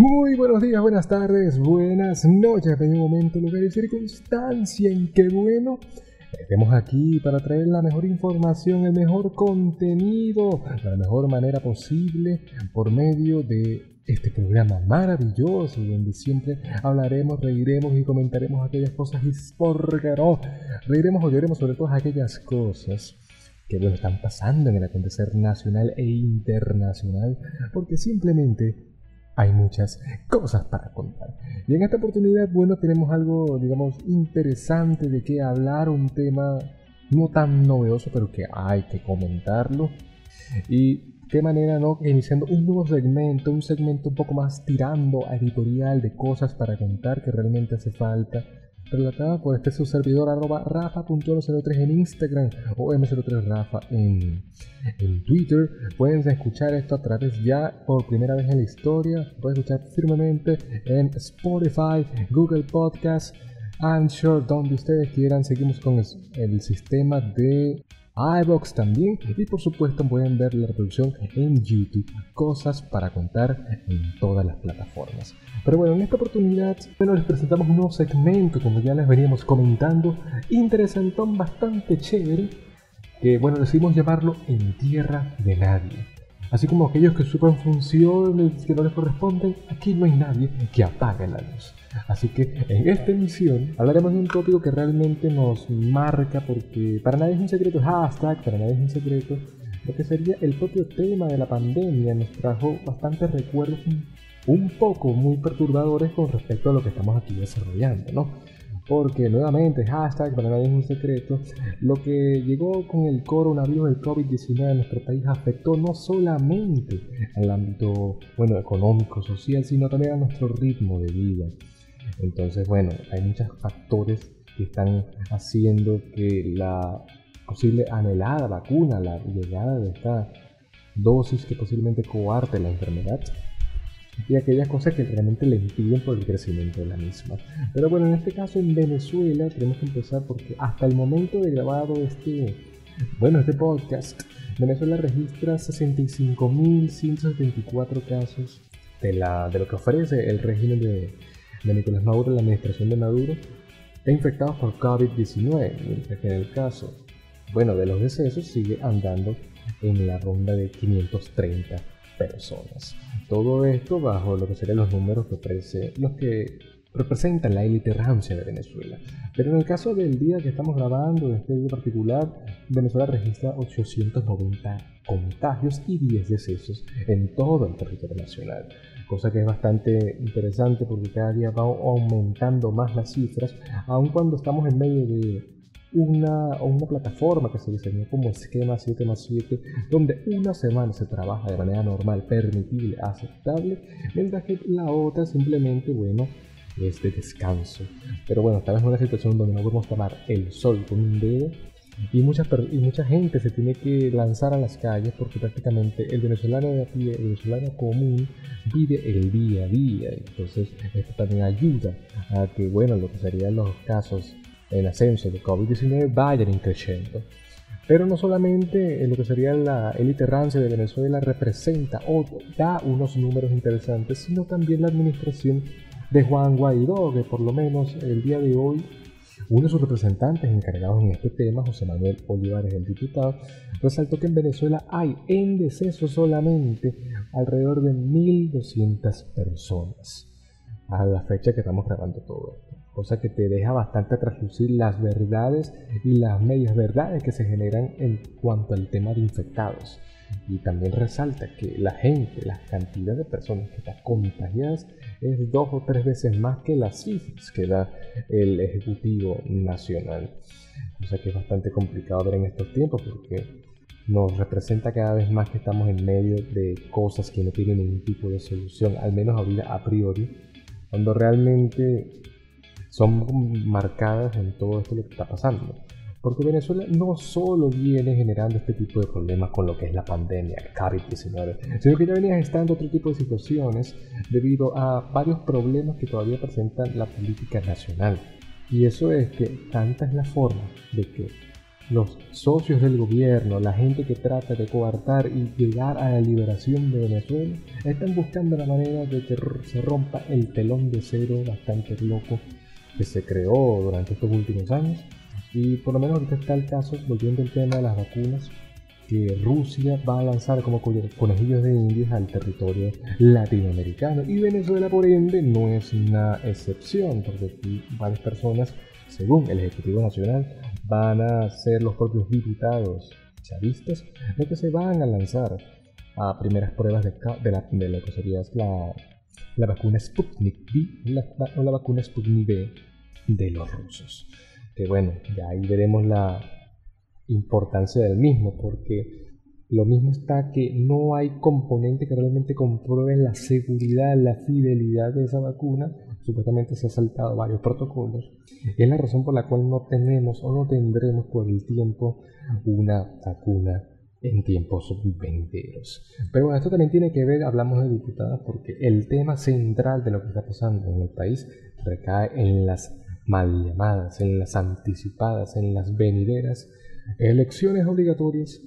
Muy buenos días, buenas tardes, buenas noches, un momento, lugar y circunstancia en que bueno. Estemos aquí para traer la mejor información, el mejor contenido, la mejor manera posible por medio de este programa maravilloso donde siempre hablaremos, reiremos y comentaremos aquellas cosas y no, reiremos o lloremos sobre todas aquellas cosas que bueno, están pasando en el acontecer nacional e internacional porque simplemente hay muchas cosas para contar. Y en esta oportunidad, bueno, tenemos algo, digamos, interesante de qué hablar, un tema no tan novedoso, pero que hay que comentarlo. Y qué manera, ¿no? Iniciando un nuevo segmento, un segmento un poco más tirando a editorial de cosas para contar que realmente hace falta relatada por este su servidor arroba rafa.03 en Instagram o m03rafa en, en Twitter. Pueden escuchar esto a través ya por primera vez en la historia. Pueden escuchar firmemente en Spotify, Google Podcast, Anchor, donde ustedes quieran. Seguimos con el sistema de iBox también y por supuesto pueden ver la reproducción en YouTube, cosas para contar en todas las plataformas. Pero bueno, en esta oportunidad bueno, les presentamos un nuevo segmento, como ya les veníamos comentando, interesantón, bastante chévere, que bueno, decidimos llamarlo En Tierra de Nadie. Así como aquellos que supan funciones que no les corresponden, aquí no hay nadie que apague la luz. Así que en esta emisión hablaremos de un tópico que realmente nos marca porque para nadie es un secreto, hashtag, para nadie es un secreto, lo que sería el propio tema de la pandemia nos trajo bastantes recuerdos un poco muy perturbadores con respecto a lo que estamos aquí desarrollando, ¿no? Porque nuevamente, hashtag, para nadie es un secreto, lo que llegó con el coronavirus, el COVID-19 en nuestro país afectó no solamente al ámbito, bueno, económico, social, sino también a nuestro ritmo de vida. Entonces, bueno, hay muchos factores que están haciendo que la posible anhelada vacuna, la llegada de esta dosis que posiblemente coarte la enfermedad, y aquellas cosas que realmente le impiden por el crecimiento de la misma. Pero bueno, en este caso en Venezuela tenemos que empezar porque hasta el momento de grabado este, bueno, este podcast, Venezuela registra 65.174 casos de, la, de lo que ofrece el régimen de de Nicolás Maduro, la administración de Maduro, e infectados por COVID-19, mientras que en el caso, bueno, de los decesos sigue andando en la ronda de 530 personas. Todo esto bajo lo que serían los números que ofrece, los que representan la élite rancia de Venezuela. Pero en el caso del día que estamos grabando, de este día particular, Venezuela registra 890 contagios y 10 decesos en todo el territorio nacional cosa que es bastante interesante porque cada día va aumentando más las cifras, aun cuando estamos en medio de una, una plataforma que se diseñó como esquema 7 más 7, donde una semana se trabaja de manera normal, permitible, aceptable, mientras que la otra simplemente, bueno, es de descanso. Pero bueno, estamos en una situación donde no podemos tomar el sol con un dedo y mucha, y mucha gente se tiene que lanzar a las calles porque prácticamente el venezolano de el venezolano común vive el día a día. Entonces esto también ayuda a que, bueno, lo que serían los casos en ascenso de COVID-19 vayan creciendo. Pero no solamente lo que sería la élite rancia de Venezuela representa o da unos números interesantes, sino también la administración de Juan Guaidó, que por lo menos el día de hoy uno de sus representantes encargados en este tema, José Manuel Olivares, el diputado, resaltó que en Venezuela hay en deceso solamente alrededor de 1.200 personas a la fecha que estamos grabando todo esto. Cosa que te deja bastante traslucir las verdades y las medias verdades que se generan en cuanto al tema de infectados. Y también resalta que la gente, la cantidad de personas que están contagiadas es dos o tres veces más que las cifras que da el Ejecutivo Nacional. O sea que es bastante complicado ver en estos tiempos porque nos representa cada vez más que estamos en medio de cosas que no tienen ningún tipo de solución, al menos a priori, cuando realmente son marcadas en todo esto lo que está pasando. Porque Venezuela no solo viene generando este tipo de problemas con lo que es la pandemia, el COVID-19, sino que ya venía gestando otro tipo de situaciones debido a varios problemas que todavía presentan la política nacional. Y eso es que tanta es la forma de que los socios del gobierno, la gente que trata de coartar y llegar a la liberación de Venezuela, están buscando la manera de que se rompa el telón de cero bastante loco que se creó durante estos últimos años. Y por lo menos ahorita está el caso, volviendo al tema de las vacunas, que Rusia va a lanzar como conejillos de indias al territorio latinoamericano. Y Venezuela, por ende, no es una excepción, porque aquí varias personas, según el Ejecutivo Nacional, van a ser los propios diputados chavistas los que se van a lanzar a primeras pruebas de, de, lo que sería la, la vacuna Sputnik la, o la vacuna Sputnik B de los rusos. Bueno, ya ahí veremos la importancia del mismo, porque lo mismo está que no hay componentes que realmente comprueben la seguridad, la fidelidad de esa vacuna. Supuestamente se han saltado varios protocolos. Es la razón por la cual no tenemos o no tendremos por el tiempo una vacuna en tiempos venideros. Pero bueno, esto también tiene que ver, hablamos de diputadas, porque el tema central de lo que está pasando en el país recae en las mal llamadas, en las anticipadas, en las venideras elecciones obligatorias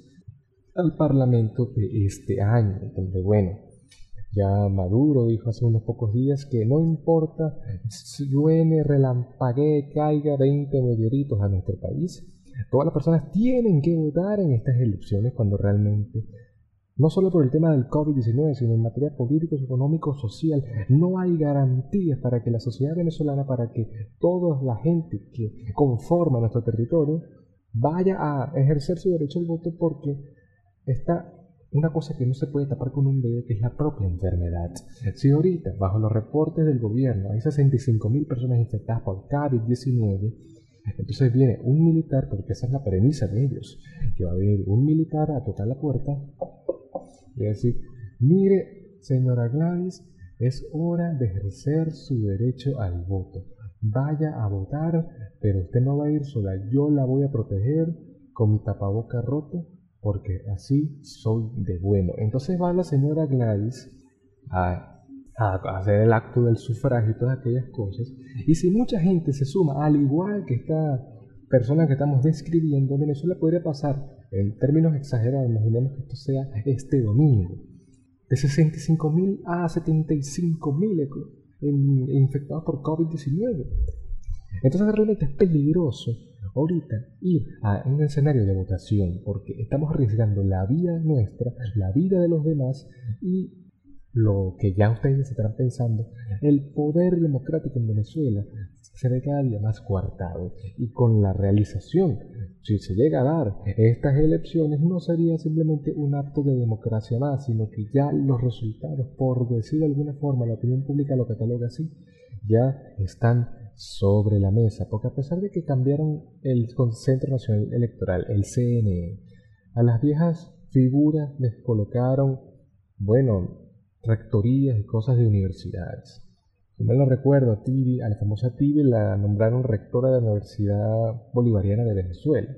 al Parlamento de este año, donde bueno, ya Maduro dijo hace unos pocos días que no importa si llueve, relampaguee, caiga 20 meteoritos a nuestro país, todas las personas tienen que votar en estas elecciones cuando realmente, no solo por el tema del COVID-19, sino en materia político, económico, social, no hay garantías para que la sociedad venezolana, para que toda la gente que conforma nuestro territorio, vaya a ejercer su derecho al voto porque está una cosa que no se puede tapar con un dedo, que es la propia enfermedad. Si ahorita, bajo los reportes del gobierno, hay 65.000 personas infectadas por COVID-19, entonces viene un militar, porque esa es la premisa de ellos, que va a venir un militar a tocar la puerta y decir, mire, señora Gladys, es hora de ejercer su derecho al voto. Vaya a votar, pero usted no va a ir sola, yo la voy a proteger con mi tapaboca roto, porque así soy de bueno. Entonces va la señora Gladys a, a, hacer el acto del sufragio y todas aquellas cosas, y si mucha gente se suma, al igual que esta persona que estamos describiendo, Venezuela podría pasar, en términos exagerados, imaginemos que esto sea este domingo, de 65.000 a 75.000 infectados por COVID-19. Entonces realmente es peligroso ahorita ir a un escenario de votación porque estamos arriesgando la vida nuestra, la vida de los demás y lo que ya ustedes estarán pensando, el poder democrático en Venezuela se ve cada día más coartado y con la realización, si se llega a dar estas elecciones, no sería simplemente un acto de democracia más, sino que ya los resultados, por decir de alguna forma, la opinión pública lo cataloga así, ya están sobre la mesa, porque a pesar de que cambiaron el Centro Nacional Electoral, el CNE, a las viejas figuras les colocaron, bueno, rectorías y cosas de universidades. Si mal no recuerdo, a, Tibi, a la famosa Tibi la nombraron rectora de la Universidad Bolivariana de Venezuela.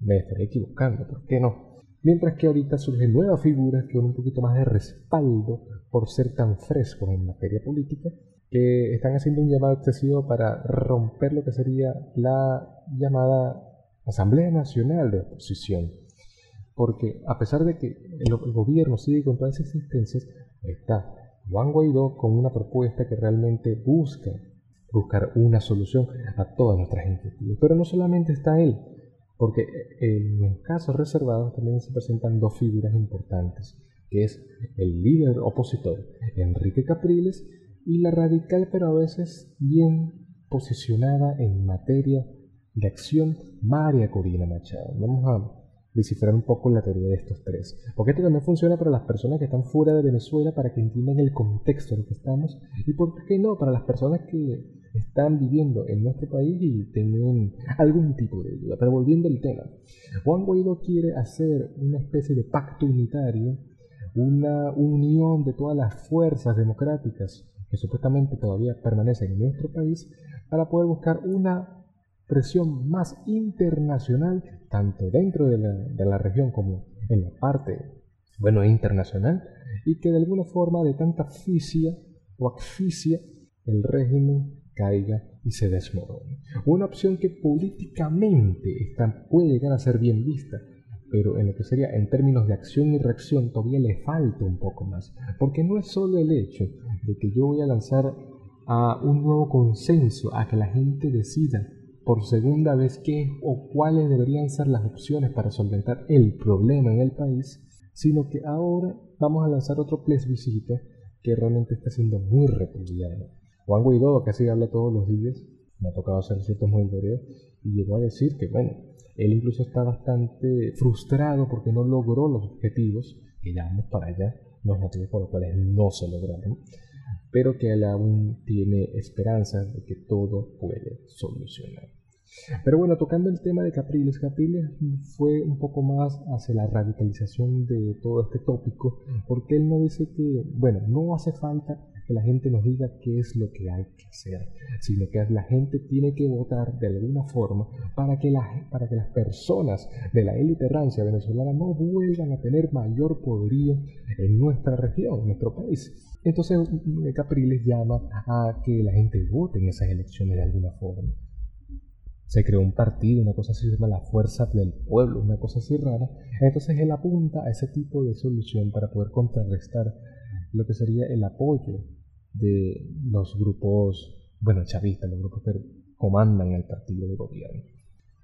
Me estaré equivocando, ¿por qué no? Mientras que ahorita surgen nuevas figuras con un poquito más de respaldo por ser tan frescos en materia política, que están haciendo un llamado excesivo para romper lo que sería la llamada Asamblea Nacional de Oposición. Porque a pesar de que el, el gobierno sigue con todas esas existencias, está Juan Guaidó con una propuesta que realmente busca buscar una solución a todas nuestras inquietudes. Pero no solamente está él, porque en los casos reservados también se presentan dos figuras importantes, que es el líder opositor, Enrique Capriles, y la radical pero a veces bien posicionada en materia de acción, María Corina Machado. Vamos descifrar un poco la teoría de estos tres. Porque esto también funciona para las personas que están fuera de Venezuela para que entiendan el contexto en el que estamos y por qué no para las personas que están viviendo en nuestro país y tienen algún tipo de duda. Pero volviendo al tema, Juan Guaidó quiere hacer una especie de pacto unitario, una unión de todas las fuerzas democráticas que supuestamente todavía permanecen en nuestro país para poder buscar una presión más internacional, tanto dentro de la, región como en la parte, bueno, internacional, y que de alguna forma de tanta asfixia o asfixia el régimen caiga y se desmorone. Una opción que políticamente puede llegar a ser bien vista, pero en lo que sería en términos de acción y reacción todavía le falta un poco más, porque no es solo el hecho de que yo voy a lanzar a un nuevo consenso, a que la gente decida por segunda vez qué o cuáles deberían ser las opciones para solventar el problema en el país, sino que ahora vamos a lanzar otro plebiscito que realmente está siendo muy repudiado. Juan Guaidó, que así habla todos los días, me ha tocado hacer ciertos monitoreos, y llegó a decir que, bueno, él incluso está bastante frustrado porque no logró los objetivos, que ya para allá, los motivos por los cuales no se lograron, pero que él aún tiene esperanza de que todo puede solucionar. Pero bueno, tocando el tema de Capriles, Capriles fue un poco más hacia la radicalización de todo este tópico, porque él no dice que, bueno, no hace falta que la gente nos diga qué es lo que hay que hacer, sino que la gente tiene que votar de alguna forma para que, para que las personas de la élite rancia venezolana no vuelvan a tener mayor poderío en nuestra región, en nuestro país. Entonces Capriles llama a que la gente vote en esas elecciones de alguna forma se creó un partido, una cosa así se llama la fuerza del pueblo, una cosa así rara. Entonces él apunta a ese tipo de solución para poder contrarrestar lo que sería el apoyo de los grupos, bueno, chavistas, los grupos que comandan el partido de gobierno.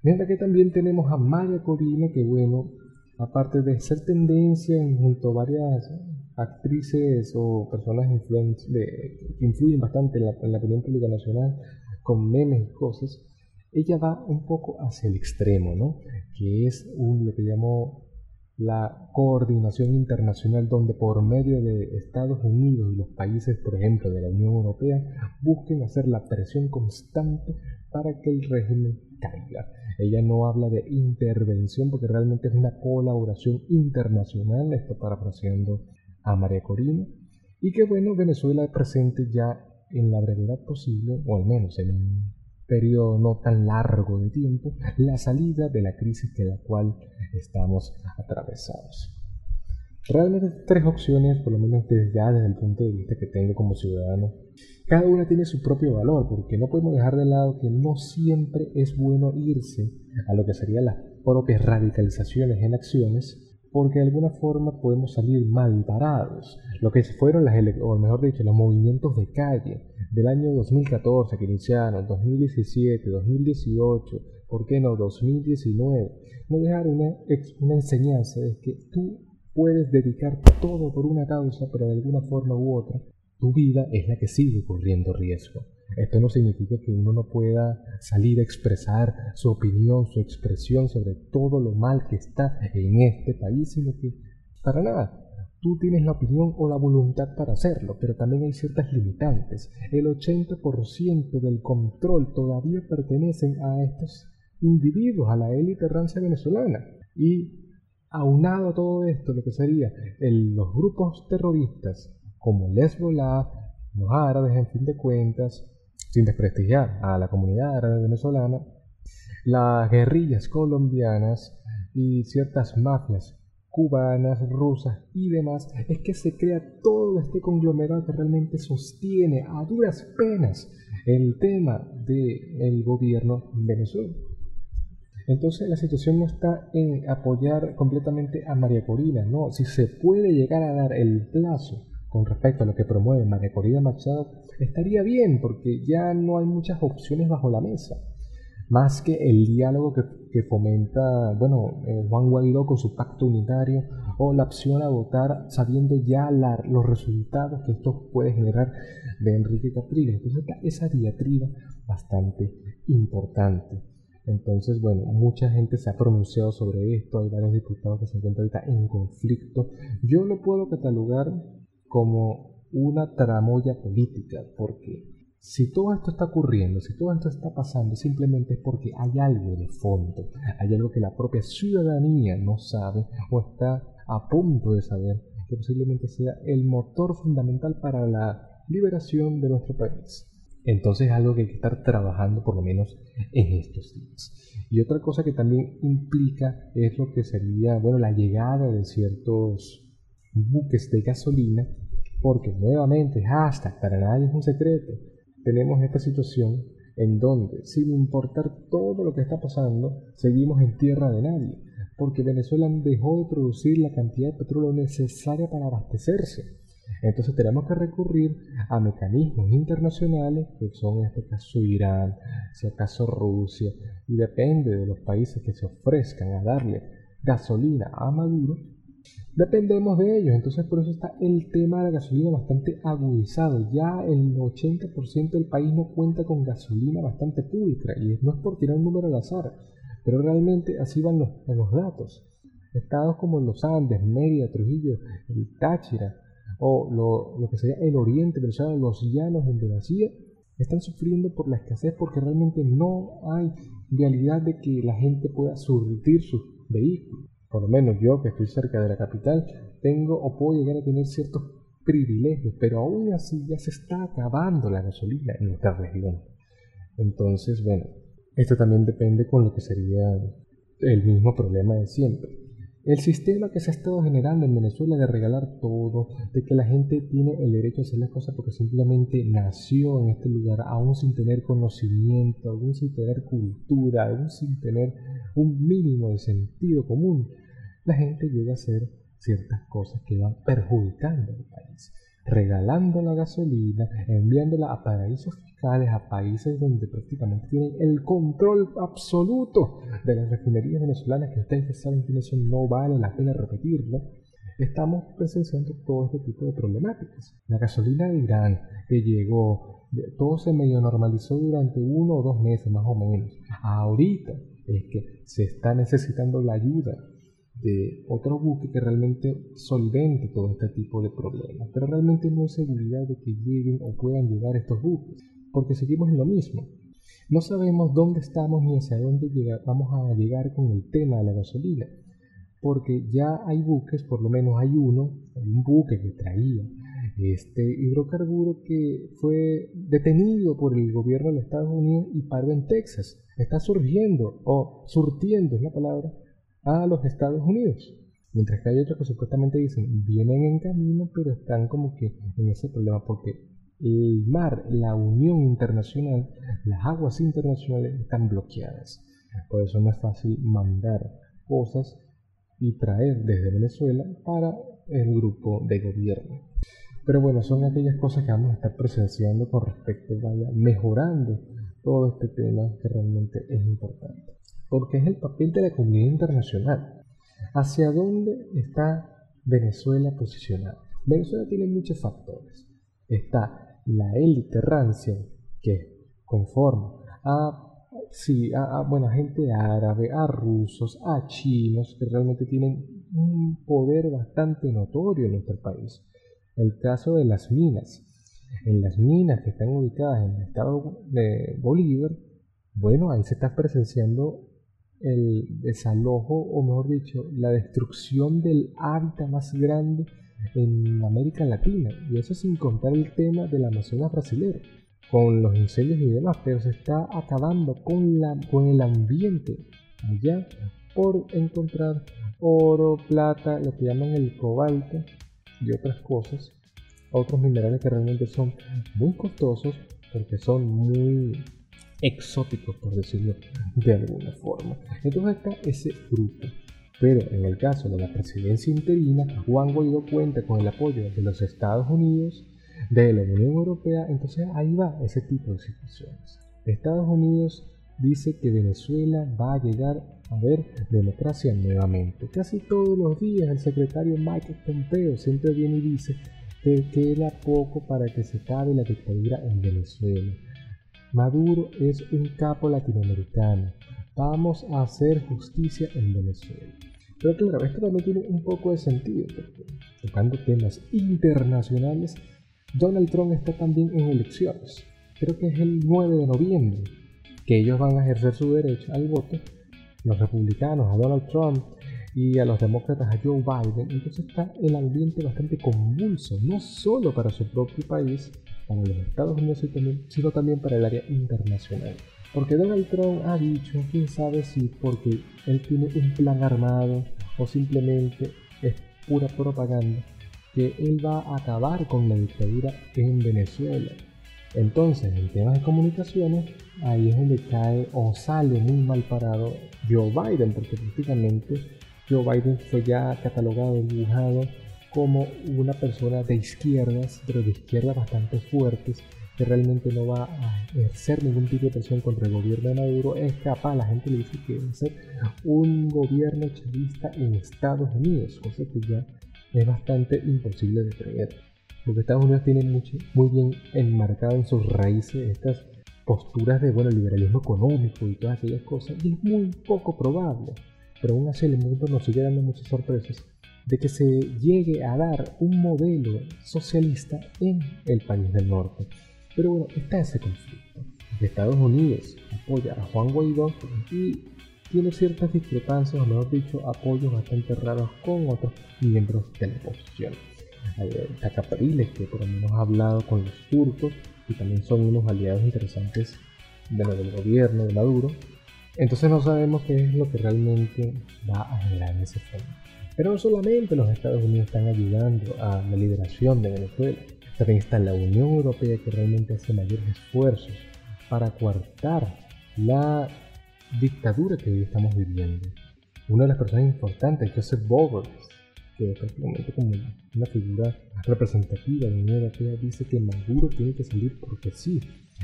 Mientras que también tenemos a María Corina, que bueno, aparte de ser tendencia en junto a varias actrices o personas de, que influyen bastante en la opinión pública nacional, con memes y cosas, ella va un poco hacia el extremo, ¿no? Que es un, lo que llamó la coordinación internacional donde por medio de Estados Unidos y los países, por ejemplo, de la Unión Europea, busquen hacer la presión constante para que el régimen caiga. Ella no habla de intervención porque realmente es una colaboración internacional, esto parafraseando a María Corina, y que bueno, Venezuela presente ya en la brevedad posible, o al menos en un periodo no tan largo de tiempo, la salida de la crisis de la cual estamos atravesados. Realmente tres opciones, por lo menos desde desde el punto de vista que tengo como ciudadano. Cada una tiene su propio valor, porque no podemos dejar de lado que no siempre es bueno irse a lo que serían las propias radicalizaciones en acciones, porque de alguna forma podemos salir mal parados. Lo que fueron las, o mejor dicho, los movimientos de calle, del año 2014 que iniciaron, 2017, 2018, ¿por qué no 2019? No dejar una, una enseñanza de que tú puedes dedicar todo por una causa, pero de alguna forma u otra, tu vida es la que sigue corriendo riesgo. Esto no significa que uno no pueda salir a expresar su opinión, su expresión sobre todo lo mal que está en este país, sino que para nada tú tienes la opinión o la voluntad para hacerlo, pero también hay ciertas limitantes. El 80% del control todavía pertenecen a estos individuos, a la élite rancia venezolana. Y aunado a todo esto, lo que sería los grupos terroristas como Hezbollah, los árabes, en fin de cuentas, sin desprestigiar a la comunidad árabe venezolana, las guerrillas colombianas y ciertas mafias cubanas, rusas y demás, es que se crea todo este conglomerado que realmente sostiene a duras penas el tema del gobierno Venezuela. Entonces la situación no está en apoyar completamente a María Corina, no, si se puede llegar a dar el plazo con respecto a lo que promueve María Corina Machado, estaría bien porque ya no hay muchas opciones bajo la mesa más que el diálogo que, fomenta, bueno, eh, Juan Guaidó con su pacto unitario o la opción a votar sabiendo ya los resultados que esto puede generar de Enrique Capriles. Entonces, esa diatriba bastante importante. Entonces, bueno, mucha gente se ha pronunciado sobre esto, hay varios diputados que se encuentran ahorita en conflicto. Yo lo puedo catalogar como una tramoya política, porque si todo esto está ocurriendo, si todo esto está pasando, simplemente es porque hay algo de fondo, hay algo que la propia ciudadanía no sabe o está a punto de saber, que posiblemente sea el motor fundamental para la liberación de nuestro país. Entonces es algo que hay que estar trabajando por lo menos en estos días. Y otra cosa que también implica es lo que sería, bueno, la llegada de ciertos buques de gasolina, porque nuevamente, hasta para nadie es un secreto, tenemos esta situación en donde, sin importar todo lo que está pasando, seguimos en tierra de nadie, porque Venezuela dejó de producir la cantidad de petróleo necesaria para abastecerse. Entonces tenemos que recurrir a mecanismos internacionales, que son en este caso Irán, si acaso Rusia, y depende de los países que se ofrezcan a darle gasolina a Maduro, dependemos de ellos. Entonces por eso está el tema de la gasolina bastante agudizado. Ya el 80% del país no cuenta con gasolina bastante pública, y no es por tirar un número al azar, pero realmente así van los, los datos. Estados como los Andes, Mérida, Trujillo, el Táchira, o lo, que sería el oriente venezolano, los llanos en demasía, están sufriendo por la escasez porque realmente no hay realidad de que la gente pueda surtir sus vehículos. Por lo menos yo que estoy cerca de la capital tengo o puedo llegar a tener ciertos privilegios, pero aún así ya se está acabando la gasolina en nuestra región. Entonces, bueno, esto también depende con lo que sería el mismo problema de siempre el sistema que se ha estado generando en Venezuela de regalar todo, de que la gente tiene el derecho a hacer las cosas porque simplemente nació en este lugar, aún sin tener conocimiento, aún sin tener cultura, aún sin tener un mínimo de sentido común, la gente llega a hacer ciertas cosas que van perjudicando al país regalando la gasolina, enviándola a paraísos fiscales, a países donde prácticamente tienen el control absoluto de las refinerías venezolanas, que ustedes saben que eso no vale la pena repetirlo. Estamos presenciando todo este tipo de problemáticas. La gasolina de Irán que llegó, todo se medio normalizó durante uno o dos meses más o menos. Ahorita es que se está necesitando la ayuda de otro buque que realmente solvente todo este tipo de problemas. Pero realmente no hay seguridad de que lleguen o puedan llegar estos buques, porque seguimos en lo mismo. No sabemos dónde estamos ni hacia dónde vamos a llegar con el tema de la gasolina, porque ya hay buques, por lo menos hay uno, hay un buque que traía este hidrocarburo que fue detenido por el gobierno de Estados Unidos y paró en Texas. Está surgiendo, o surtiendo es la palabra, a los Estados Unidos. Mientras que hay otros que supuestamente dicen vienen en camino, pero están como que en ese problema porque el mar, la unión internacional, las aguas internacionales están bloqueadas. Por eso no es fácil mandar cosas y traer desde Venezuela para el grupo de gobierno. Pero bueno, son aquellas cosas que vamos a estar presenciando con respecto, vaya, mejorando todo este tema que realmente es importante porque es el papel de la comunidad internacional. ¿Hacia dónde está Venezuela posicionada? Venezuela tiene muchos factores. Está la élite rancia, que conforma a, sí, a, buena gente árabe, a rusos, a chinos, que realmente tienen un poder bastante notorio en nuestro país. El caso de las minas. En las minas que están ubicadas en el estado de Bolívar, bueno, ahí se está presenciando el desalojo, o mejor dicho, la destrucción del hábitat más grande en América Latina. Y eso sin contar el tema del Amazonas brasileño, con los incendios y demás, pero se está acabando con, la, con el ambiente allá por encontrar oro, plata, lo que llaman el cobalto y otras cosas, otros minerales que realmente son muy costosos porque son muy exóticos, por decirlo de alguna forma. Entonces está ese grupo. Pero en el caso de la presidencia interina, Juan Guaidó cuenta con el apoyo de los Estados Unidos, de la Unión Europea, entonces ahí va ese tipo de situaciones. Estados Unidos dice que Venezuela va a llegar a ver democracia nuevamente. Casi todos los días el secretario Michael Pompeo siempre viene y dice que queda poco para que se acabe la dictadura en Venezuela. Maduro es un capo latinoamericano. Vamos a hacer justicia en Venezuela. Pero claro, esto también tiene un poco de sentido, porque tocando temas internacionales, Donald Trump está también en elecciones. Creo que es el 9 de noviembre que ellos van a ejercer su derecho al voto, los republicanos a Donald Trump y a los demócratas a Joe Biden. Entonces está el ambiente bastante convulso, no solo para su propio país, para los Estados Unidos sino también para el área internacional. Porque Donald Trump ha dicho, quién sabe si porque él tiene un plan armado o simplemente es pura propaganda, que él va a acabar con la dictadura en Venezuela. Entonces, en temas de comunicaciones, ahí es donde cae o sale muy mal parado Joe Biden, porque prácticamente Joe Biden fue ya catalogado, dibujado como una persona de izquierdas, pero de izquierdas bastante fuertes, que realmente no va a ejercer ningún tipo de presión contra el gobierno de Maduro, es capaz, la gente le dice que va a ser un gobierno chavista en Estados Unidos, cosa que ya es bastante imposible de creer. Porque Estados Unidos tiene mucho, muy bien enmarcado en sus raíces estas posturas de bueno, liberalismo económico y todas aquellas cosas, y es muy poco probable, pero aún así el mundo nos sigue dando muchas sorpresas de que se llegue a dar un modelo socialista en el país del norte. Pero bueno, está ese conflicto. Estados Unidos apoya a Juan Guaidó y tiene ciertas discrepancias, o mejor dicho, apoyos bastante raros con otros miembros de la oposición. Está Capriles, que por lo menos ha hablado con los turcos y también son unos aliados interesantes de del gobierno de Maduro. Entonces no sabemos qué es lo que realmente va a generar en ese fondo. Pero no solamente los Estados Unidos están ayudando a la liberación de Venezuela, también está la Unión Europea que realmente hace mayores esfuerzos para coartar la dictadura que hoy estamos viviendo. Una de las personas importantes, Joseph Borrell, que prácticamente como una figura representativa de la Unión Europea, dice que Maduro tiene que salir porque sí.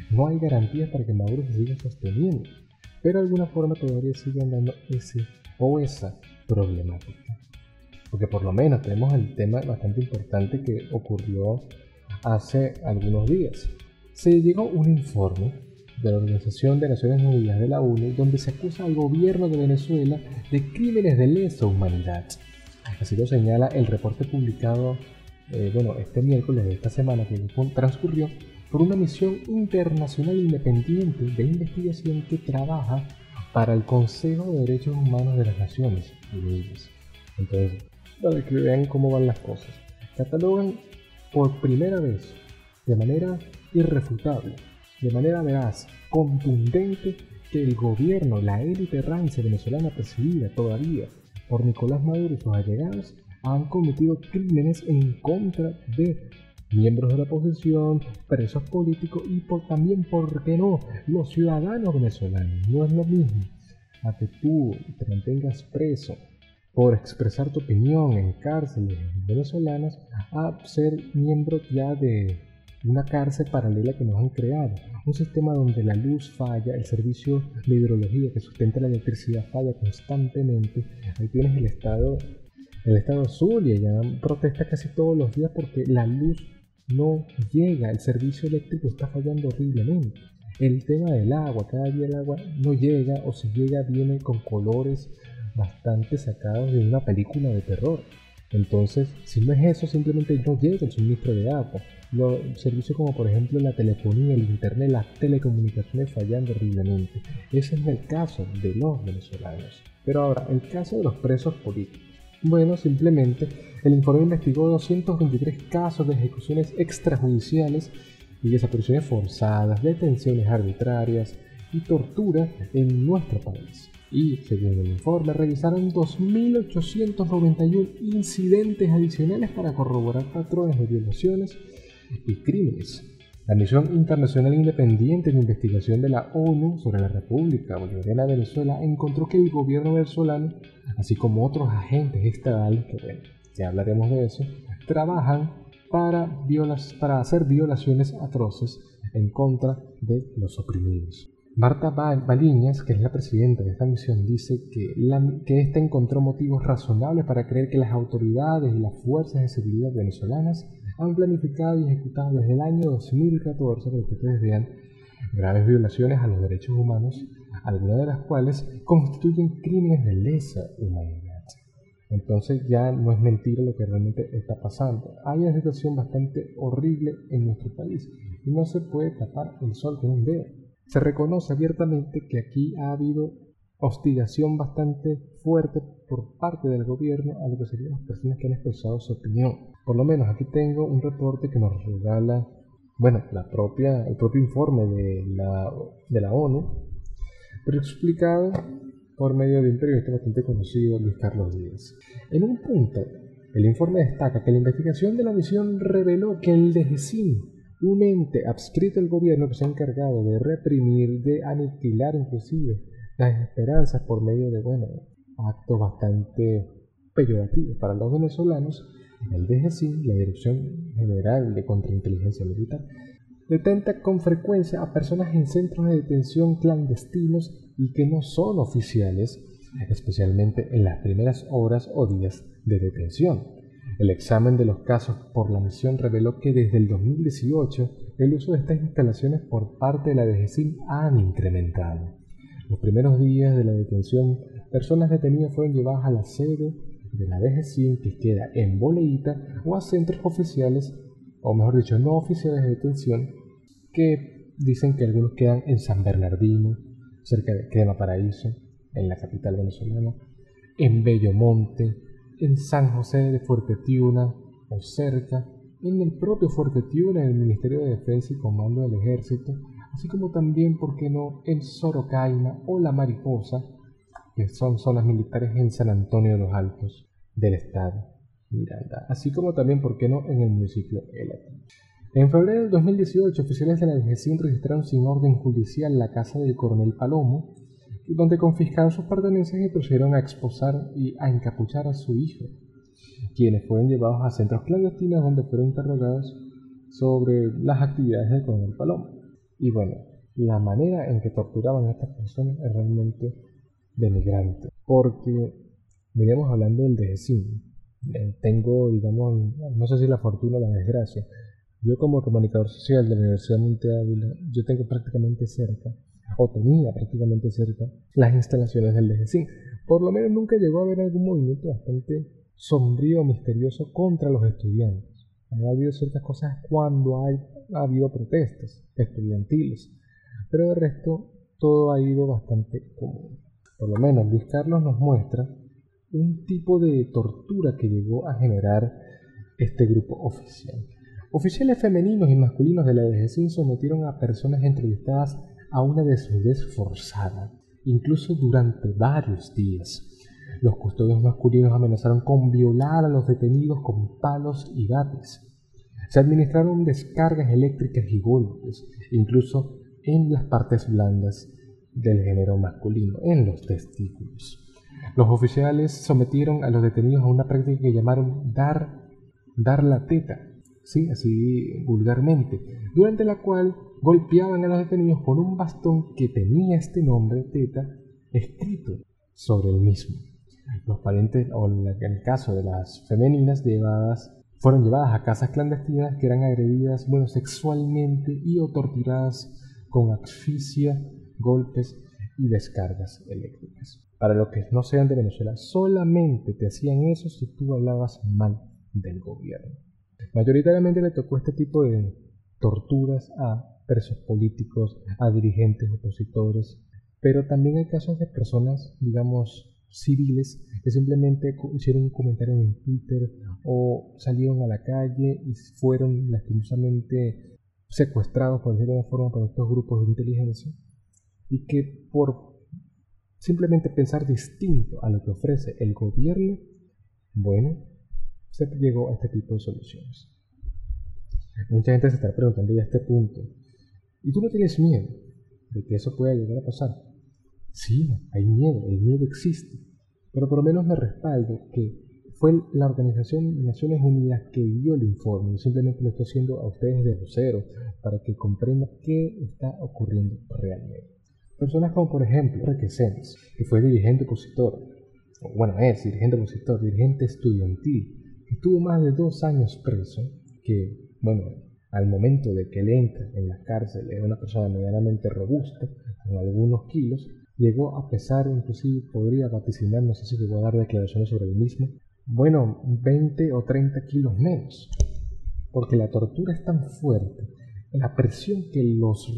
No hay garantías para que Maduro se siga sosteniendo, pero de alguna forma todavía sigue andando ese o esa problemática. Porque por lo menos tenemos el tema bastante importante que ocurrió hace algunos días. Se llegó un informe de la Organización de Naciones Unidas de la ONU donde se acusa al gobierno de Venezuela de crímenes de lesa humanidad. Así lo señala el reporte publicado eh, bueno, este miércoles de esta semana que transcurrió por una misión internacional independiente de investigación que trabaja para el Consejo de Derechos Humanos de las Naciones Unidas. Entonces, para que vean cómo van las cosas. Catalogan por primera vez, de manera irrefutable, de manera veraz, contundente, que el gobierno, la élite rancia venezolana presidida todavía por Nicolás Maduro y sus allegados, han cometido crímenes en contra de miembros de la oposición, presos políticos y también, ¿por qué no?, los ciudadanos venezolanos. No es lo mismo a que tú te mantengas preso por expresar tu opinión en cárceles venezolanas a ser miembro ya de una cárcel paralela que nos han creado. Un sistema donde la luz falla, el servicio de hidrología que sustenta la electricidad falla constantemente. Ahí tienes el estado, el estado Zulia, ya protesta casi todos los días porque la luz no llega, el servicio eléctrico está fallando horriblemente. El tema del agua, cada día el agua no llega o si llega viene con colores bastante sacados de una película de terror. Entonces, si no es eso, simplemente no llega el suministro de agua. Los servicios como por ejemplo la telefonía, el internet, las telecomunicaciones fallando horriblemente. Ese es el caso de los venezolanos. Pero ahora, el caso de los presos políticos. Bueno, simplemente el informe investigó 223 casos de ejecuciones extrajudiciales y desapariciones forzadas, detenciones arbitrarias y tortura en nuestro país y, según el informe, revisaron 2.891 incidentes adicionales para corroborar patrones de violaciones y crímenes. La Misión Internacional Independiente de Investigación de la ONU sobre la República Bolivariana de Venezuela encontró que el gobierno venezolano, así como otros agentes estatales, que bueno, ya hablaremos de eso, trabajan para, para hacer violaciones atroces en contra de los oprimidos. Marta Baliñas, que es la presidenta de esta misión, dice que, que ésta encontró motivos razonables para creer que las autoridades y las fuerzas de seguridad venezolanas han planificado y ejecutado desde el año 2014, para que ustedes vean, graves violaciones a los derechos humanos, algunas de las cuales constituyen crímenes de lesa humanidad. Entonces ya no es mentira lo que realmente está pasando. Hay una situación bastante horrible en nuestro país y no se puede tapar el sol con un dedo. Se reconoce abiertamente que aquí ha habido hostigación bastante fuerte por parte del gobierno a lo que serían las personas que han expresado su opinión. Por lo menos aquí tengo un reporte que nos regala, bueno, la propia, el propio informe de la, de la ONU, pero explicado por medio de un periodista bastante conocido, Luis Carlos Díaz. En un punto, el informe destaca que la investigación de la misión reveló que el DGCIN un ente adscrito al gobierno que se ha encargado de reprimir, de aniquilar inclusive las esperanzas por medio de, bueno, actos bastante peyorativos para los venezolanos, el DGCIN, la Dirección General de Contrainteligencia Militar, detenta con frecuencia a personas en centros de detención clandestinos y que no son oficiales, especialmente en las primeras horas o días de detención. El examen de los casos por la misión reveló que desde el 2018 el uso de estas instalaciones por parte de la DGCIN han incrementado. Los primeros días de la detención, personas detenidas fueron llevadas a la sede de la DGCIN que queda en Boleíta o a centros oficiales, o mejor dicho, no oficiales de detención, que dicen que algunos quedan en San Bernardino, cerca de Crema Paraíso, en la capital venezolana, en Bellomonte, en San José de Fuerte Tiuna o cerca, en el propio Fuerte Tiuna, en el Ministerio de Defensa y Comando del Ejército, así como también, ¿por qué no?, en Sorocaina o La Mariposa, que son zonas militares en San Antonio de los Altos del estado Miranda, así como también, ¿por qué no?, en el municipio Elati. En febrero del 2018, oficiales de la DGCIN registraron sin orden judicial la casa del coronel Palomo, donde confiscaron sus pertenencias y procedieron a exposar y a encapuchar a su hijo, quienes fueron llevados a centros clandestinos donde fueron interrogados sobre las actividades del coronel Palomo. Y bueno, la manera en que torturaban a estas personas es realmente denigrante, porque veníamos hablando del DGCIN. Eh, tengo, digamos, no sé si la fortuna o la desgracia. Yo como comunicador social de la Universidad de Monte Ávila, yo tengo prácticamente cerca o tenía prácticamente cerca las instalaciones del DGCIN. Por lo menos nunca llegó a haber algún movimiento bastante sombrío o misterioso contra los estudiantes. Ha habido ciertas cosas cuando ha habido protestas estudiantiles, pero de resto todo ha ido bastante común. Por lo menos Luis Carlos nos muestra un tipo de tortura que llegó a generar este grupo oficial. Oficiales femeninos y masculinos de la DGCIN sometieron a personas entrevistadas a una desnudez forzada, incluso durante varios días. Los custodios masculinos amenazaron con violar a los detenidos con palos y gates. Se administraron descargas eléctricas y golpes, incluso en las partes blandas del género masculino, en los testículos. Los oficiales sometieron a los detenidos a una práctica que llamaron dar, dar la teta, ¿sí? así vulgarmente, durante la cual golpeaban a los detenidos con un bastón que tenía este nombre, teta, escrito sobre el mismo. Los parientes, o en el caso de las femeninas llevadas, fueron llevadas a casas clandestinas que eran agredidas bueno, sexualmente y o torturadas con asfixia, golpes y descargas eléctricas. Para los que no sean de Venezuela, solamente te hacían eso si tú hablabas mal del gobierno. Mayoritariamente le tocó este tipo de torturas a presos políticos, a dirigentes opositores, pero también hay casos de personas, digamos, civiles que simplemente hicieron un comentario en Twitter o salieron a la calle y fueron lastimosamente secuestrados, por decirlo de alguna forma, por estos grupos de inteligencia y que por simplemente pensar distinto a lo que ofrece el gobierno, bueno, se llegó a este tipo de soluciones. Mucha gente se está preguntando ya a este punto, ¿y tú no tienes miedo de que eso pueda llegar a pasar? Sí, hay miedo, el miedo existe, pero por lo menos me respaldo que fue la Organización de Naciones Unidas que dio el informe, simplemente lo estoy haciendo a ustedes de vocero para que comprendan qué está ocurriendo realmente. Personas como por ejemplo Requesens, que fue dirigente opositor, bueno, es dirigente opositor, dirigente estudiantil, estuvo más de dos años preso, que, bueno, al momento de que él entra en la cárcel era una persona medianamente robusta, con algunos kilos, llegó a pesar, inclusive podría vaticinar, no sé si llegó a dar declaraciones sobre el mismo, bueno, 20 o 30 kilos menos, porque la tortura es tan fuerte, la presión que los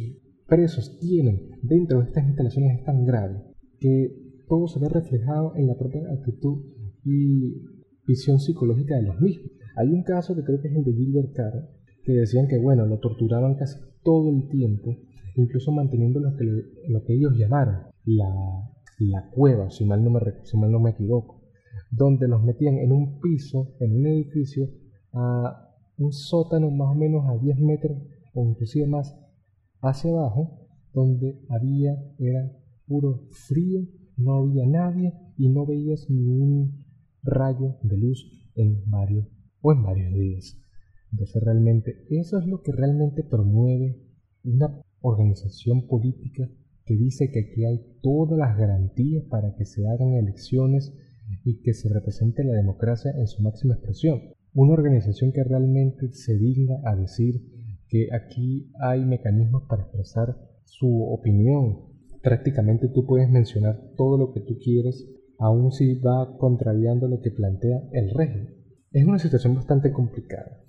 presos tienen dentro de estas instalaciones es tan grave, que todo se ve reflejado en la propia actitud y visión psicológica de los mismos. Hay un caso que creo que es el de Gilbert Carr, que decían que, bueno, lo torturaban casi todo el tiempo, incluso manteniendo lo que, lo que ellos llamaron la, la cueva, si mal, no me, si mal no me equivoco, donde los metían en un piso, en un edificio, a un sótano más o menos a 10 metros o inclusive más hacia abajo, donde había, era puro frío, no había nadie y no veías ni un rayo de luz en varios o en varios días. Entonces realmente eso es lo que realmente promueve una organización política que dice que aquí hay todas las garantías para que se hagan elecciones y que se represente la democracia en su máxima expresión. Una organización que realmente se digna a decir que aquí hay mecanismos para expresar su opinión. Prácticamente tú puedes mencionar todo lo que tú quieres, aun si va contrariando lo que plantea el régimen. Es una situación bastante complicada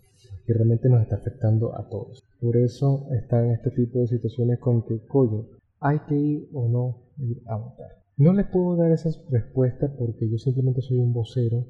que realmente nos está afectando a todos. Por eso están este tipo de situaciones con que, coño, hay que ir o no ir a votar. No les puedo dar esas respuestas porque yo simplemente soy un vocero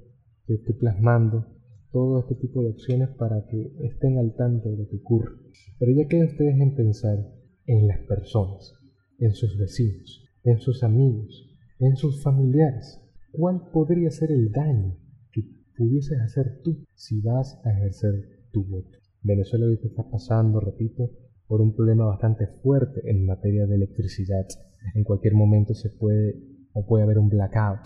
que estoy plasmando todo este tipo de acciones para que estén al tanto de lo que ocurre. Pero ya queda ustedes en pensar en las personas, en sus vecinos, en sus amigos, en sus familiares. ¿Cuál podría ser el daño que pudieses hacer tú si vas a ejercer tu voto? Venezuela ahorita está pasando, repito, por un problema bastante fuerte en materia de electricidad. En cualquier momento se puede o puede haber un blackout.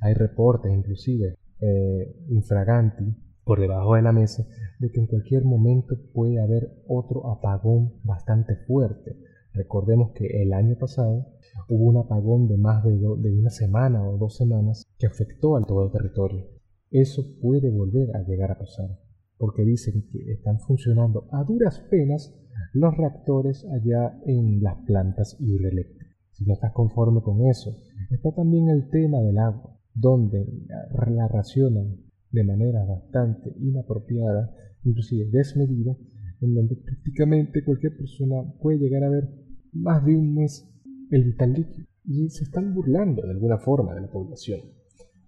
Hay reportes inclusive eh, infraganti por debajo de la mesa de que en cualquier momento puede haber otro apagón bastante fuerte. Recordemos que el año pasado hubo un apagón de más de, de una semana o dos semanas que afectó al todo el territorio. Eso puede volver a llegar a pasar, porque dicen que están funcionando a duras penas los reactores allá en las plantas hidroeléctricas. Si no estás conforme con eso, está también el tema del agua, donde la racionan de manera bastante inapropiada, inclusive desmedida, en donde prácticamente cualquier persona puede llegar a ver más de un mes el vital líquido. Y se están burlando de alguna forma de la población.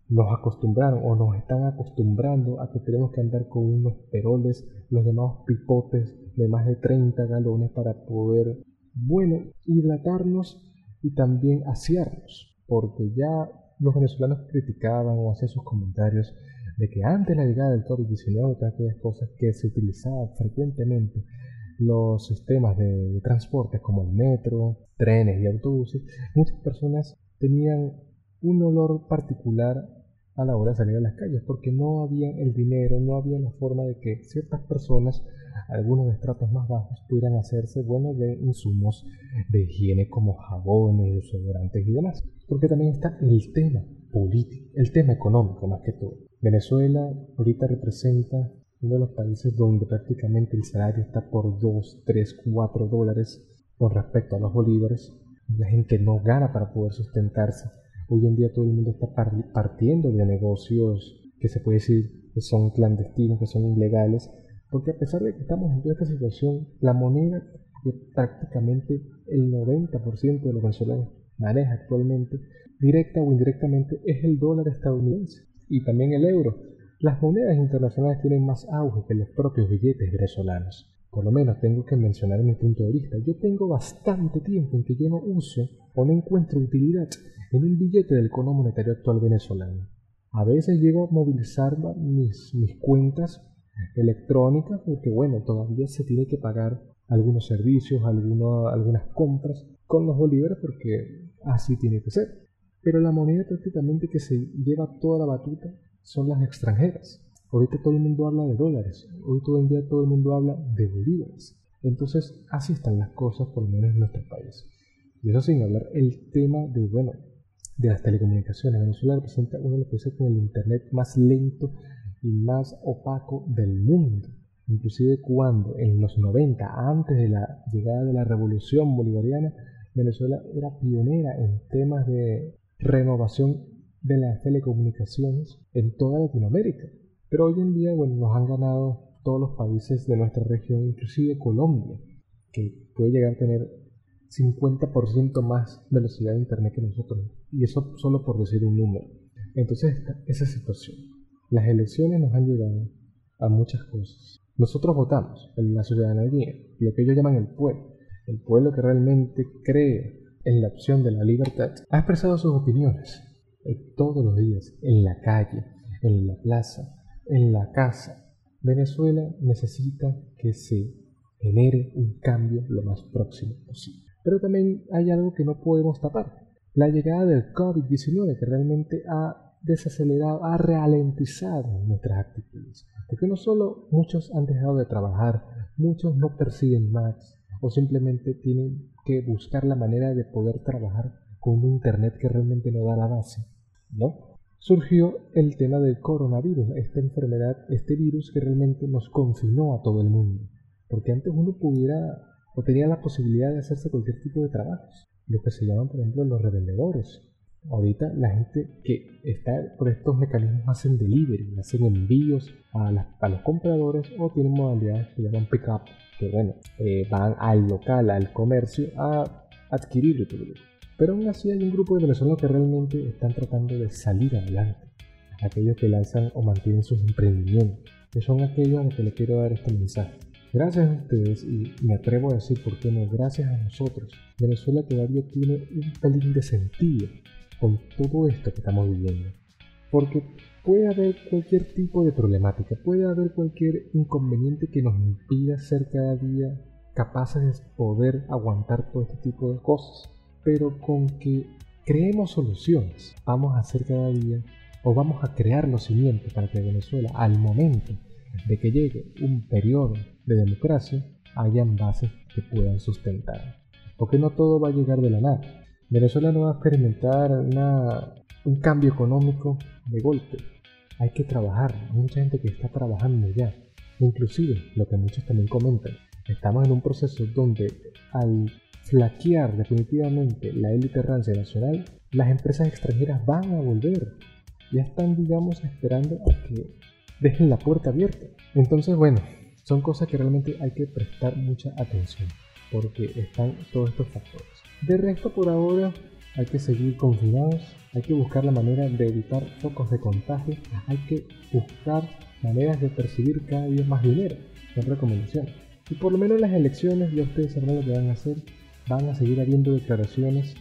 Nos acostumbraron o nos están acostumbrando a que tenemos que andar con unos peroles, los llamados pipotes de más de 30 galones para poder, bueno, hidratarnos y también asearnos, porque ya los venezolanos criticaban o hacían sus comentarios de que antes de la llegada del COVID-19, todas aquellas cosas que se utilizaban frecuentemente los sistemas de, transporte como el metro, trenes y autobuses, muchas personas tenían un olor particular a la hora de salir a las calles, porque no había el dinero, no había la forma de que ciertas personas, algunos de estratos más bajos, pudieran hacerse bueno de insumos de higiene como jabones, desodorantes y demás. Porque también está el tema político, el tema económico más que todo. Venezuela ahorita representa uno de los países donde prácticamente el salario está por 2, 3, 4 dólares con respecto a los bolívares. La gente no gana para poder sustentarse Hoy en día todo el mundo está partiendo de negocios que se puede decir que son clandestinos, que son ilegales, porque a pesar de que estamos en toda esta situación, la moneda que prácticamente el 90% de los venezolanos maneja actualmente, directa o indirectamente, es el dólar estadounidense y también el euro. Las monedas internacionales tienen más auge que los propios billetes venezolanos. Por lo menos tengo que mencionar mi punto de vista. Yo tengo bastante tiempo en que yo no uso o no encuentro utilidad en un billete del cono monetario actual venezolano. A veces llego a movilizar mis, mis cuentas electrónicas porque, bueno, todavía se tiene que pagar algunos servicios, algunas compras con los bolívares porque así tiene que ser. Pero la moneda prácticamente que se lleva toda la batuta son las extranjeras. Ahorita todo el mundo habla de dólares, hoy todo el día todo el mundo habla de bolívares. Entonces así están las cosas por lo menos en nuestro país. Y eso sin hablar el tema de, bueno, de las telecomunicaciones. Venezuela representa uno de los países con el Internet más lento y más opaco del mundo. Inclusive cuando en los 90, antes de la llegada de la revolución bolivariana, Venezuela era pionera en temas de renovación de las telecomunicaciones en toda Latinoamérica. Pero hoy en día, bueno, nos han ganado todos los países de nuestra región, inclusive Colombia, que puede llegar a tener 50% más velocidad de internet que nosotros. Y eso solo por decir un número. Entonces, esa situación. Las elecciones nos han llevado a muchas cosas. Nosotros votamos en la ciudadanía, lo que ellos llaman el pueblo. El pueblo que realmente cree en la opción de la libertad, ha expresado sus opiniones todos los días, en la calle, en la plaza, en la casa. Venezuela necesita que se genere un cambio lo más próximo posible. Pero también hay algo que no podemos tapar. La llegada del COVID-19 que realmente ha desacelerado, ha ralentizado nuestras actitudes. Porque no solo muchos han dejado de trabajar, muchos no persiguen más o simplemente tienen que buscar la manera de poder trabajar con un Internet que realmente no da la base, Surgió el tema del coronavirus, esta enfermedad, este virus que realmente nos confinó a todo el mundo. Porque antes uno pudiera o tenía la posibilidad de hacerse cualquier tipo de trabajos, lo que se llaman por ejemplo los revendedores, Ahorita la gente que está por estos mecanismos hacen delivery, hacen envíos a, los compradores o tienen modalidades que llaman pickup, que bueno, eh, van al local, al comercio a adquirir el producto. Pero aún así hay un grupo de venezolanos que realmente están tratando de salir adelante. Aquellos que lanzan o mantienen sus emprendimientos, que son aquellos a los que le quiero dar este mensaje. Gracias a ustedes, y me atrevo a decir por qué no, gracias a nosotros, Venezuela todavía tiene un pelín de sentido con todo esto que estamos viviendo. Porque puede haber cualquier tipo de problemática, puede haber cualquier inconveniente que nos impida ser cada día capaces de poder aguantar todo este tipo de cosas. Pero con que creemos soluciones, vamos a hacer cada día o vamos a crear los cimientos para que Venezuela, al momento de que llegue un periodo de democracia, hayan bases que puedan sustentar. Porque no todo va a llegar de la nada. Venezuela no va a experimentar un cambio económico de golpe. Hay que trabajar. Hay mucha gente que está trabajando ya. Inclusive, lo que muchos también comentan, estamos en un proceso donde al flaquear definitivamente la élite rancia nacional, las empresas extranjeras van a volver. Ya están, digamos, esperando a que dejen la puerta abierta. Entonces, bueno, son cosas que realmente hay que prestar mucha atención porque están todos estos factores. De resto, por ahora hay que seguir confinados, hay que buscar la manera de evitar focos de contagio, hay que buscar maneras de percibir cada día más dinero. Son recomendaciones. Y por lo menos las elecciones, ya ustedes sabrán lo que van a hacer, van a seguir habiendo declaraciones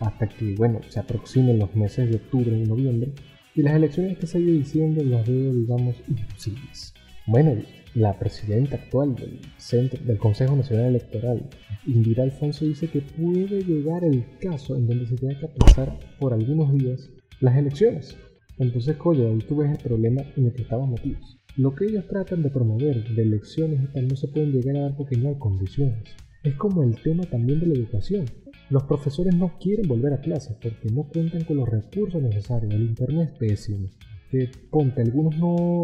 hasta que, bueno, se aproximen los meses de octubre y noviembre. Y las elecciones que se ido diciendo las veo, digamos, imposibles. Bueno, la presidenta actual del, Centro, del Consejo Nacional Electoral, Indira Alfonso, dice que puede llegar el caso en donde se tenga que aplazar por algunos días las elecciones. Entonces, coño, ahí tú ves el problema en el que estamos metidos. Lo que ellos tratan de promover de elecciones y tal no se pueden llegar a dar porque no hay condiciones. Es como el tema también de la educación. Los profesores no quieren volver a clases porque no cuentan con los recursos necesarios. El internet es pésimo. Que ponte, algunos no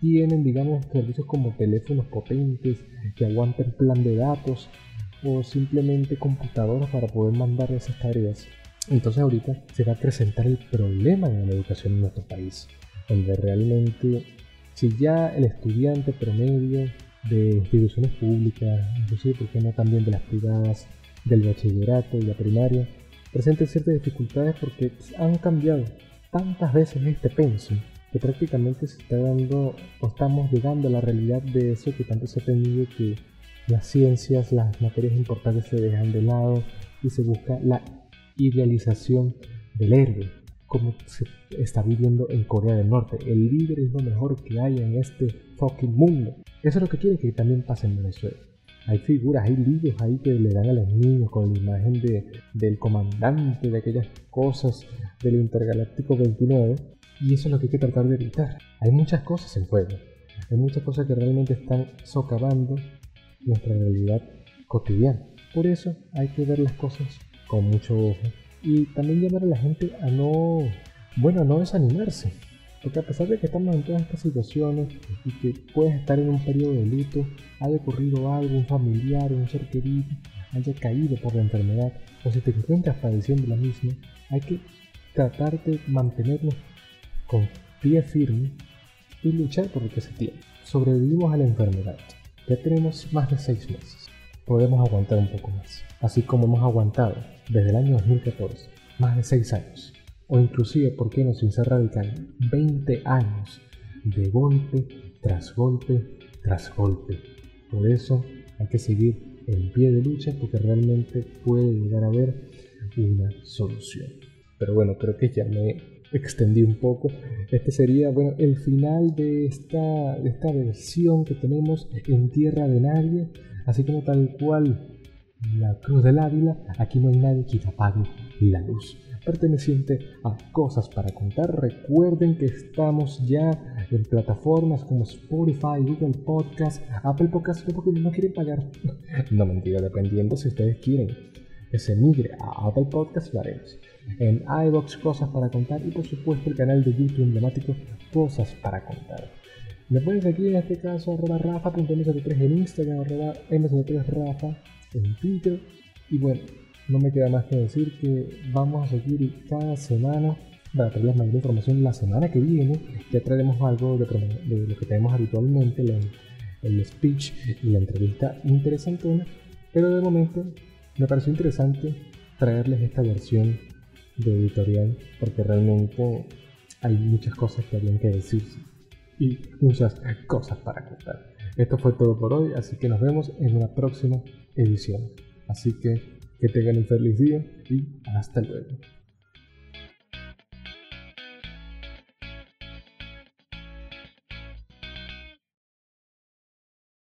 tienen, digamos, servicios como teléfonos potentes que aguanten plan de datos o simplemente computadoras para poder mandar esas tareas. Entonces ahorita se va a presentar el problema de la educación en nuestro país, donde realmente si ya el estudiante promedio de instituciones públicas, inclusive porque no también de las privadas, del bachillerato y la primaria, presenta ciertas dificultades porque han cambiado tantas veces este pensum que prácticamente se está dando o estamos llegando a la realidad de eso que tanto se ha tenido que las ciencias, las materias importantes se dejan de lado y se busca la idealización del héroe, como se está viviendo en Corea del Norte. El líder es lo mejor que hay en este fucking mundo. Eso es lo que quiere que también pase en Venezuela. Hay figuras, hay libros ahí que le dan a los niños con la imagen de, del comandante, de aquellas cosas del Intergaláctico 29 y eso es lo que hay que tratar de evitar. Hay muchas cosas en juego. Hay muchas cosas que realmente están socavando nuestra realidad cotidiana. Por eso hay que ver las cosas con mucho ojo. Y también llamar a la gente a no, bueno, no desanimarse. Porque a pesar de que estamos en todas estas situaciones y que puedes estar en un periodo de luto, haya ocurrido algo, un familiar, un ser querido, haya caído por la enfermedad, o si te encuentras padeciendo la misma, hay que tratar de mantenernos con pie firme y luchar por lo que se tiene. Sobrevivimos a la enfermedad. Ya tenemos más de seis meses. Podemos aguantar un poco más. Así como hemos aguantado desde el año 2014 más de seis años. O inclusive, ¿por qué no sin ser radical? 20 años de golpe tras golpe tras golpe. Por eso hay que seguir en pie de lucha porque realmente puede llegar a haber una solución. Pero bueno, creo que ya me extendí un poco. Este sería, bueno, el final de esta, de esta versión que tenemos en Tierra de Nadie. Así como tal cual la Cruz del Ávila, aquí no hay nadie que apague la luz. Perteneciente a Cosas para Contar, recuerden que estamos ya en plataformas como Spotify, Google Podcast, Apple Podcast, porque no quieren pagar. No mentira, dependiendo si ustedes quieren que se migre a Apple Podcast, lo haremos. En iBox Cosas para Contar y por supuesto el canal de YouTube emblemático Cosas para Contar. Me pueden seguir en este caso arroba rafa.m73 en Instagram, arroba m73rafa en Twitter. Y bueno, no me queda más que decir que vamos a seguir cada semana para traerles mayor información. La semana que viene ya traeremos algo de, lo que tenemos habitualmente, el speech y la entrevista interesantona. Pero de momento me pareció interesante traerles esta versión de editorial porque realmente hay muchas cosas que habían que decirse y muchas cosas para contar. Esto fue todo por hoy, así que nos vemos en una próxima edición. Así que que tengan un feliz día y hasta luego.